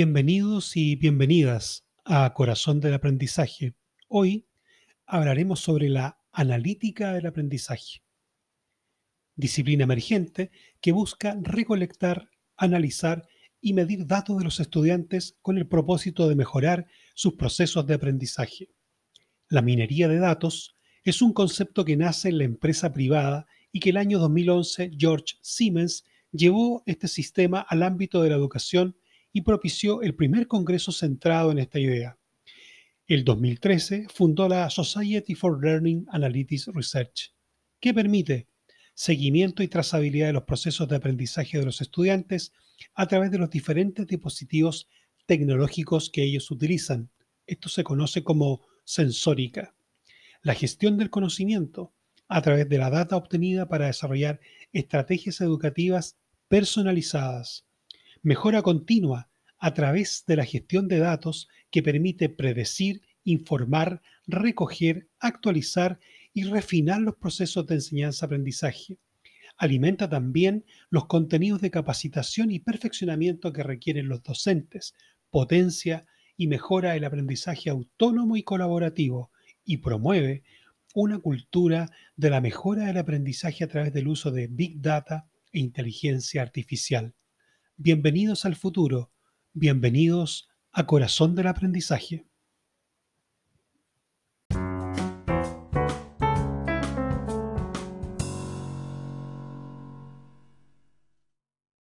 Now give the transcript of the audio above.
Bienvenidos y bienvenidas a Corazón del Aprendizaje. Hoy hablaremos sobre la analítica del aprendizaje, disciplina emergente que busca recolectar, analizar y medir datos de los estudiantes con el propósito de mejorar sus procesos de aprendizaje. La minería de datos es un concepto que nace en la empresa privada y que el año 2011 George Siemens llevó este sistema al ámbito de la educación y propició el primer congreso centrado en esta idea. El 2013 fundó la Society for Learning Analytics Research, que permite seguimiento y trazabilidad de los procesos de aprendizaje de los estudiantes a través de los diferentes dispositivos tecnológicos que ellos utilizan. Esto se conoce como sensórica. La gestión del conocimiento a través de la data obtenida para desarrollar estrategias educativas personalizadas mejora continua a través de la gestión de datos que permite predecir, informar, recoger, actualizar y refinar los procesos de enseñanza-aprendizaje. Alimenta también los contenidos de capacitación y perfeccionamiento que requieren los docentes, potencia y mejora el aprendizaje autónomo y colaborativo y promueve una cultura de la mejora del aprendizaje a través del uso de Big Data e inteligencia artificial. Bienvenidos al futuro, bienvenidos a Corazón del Aprendizaje.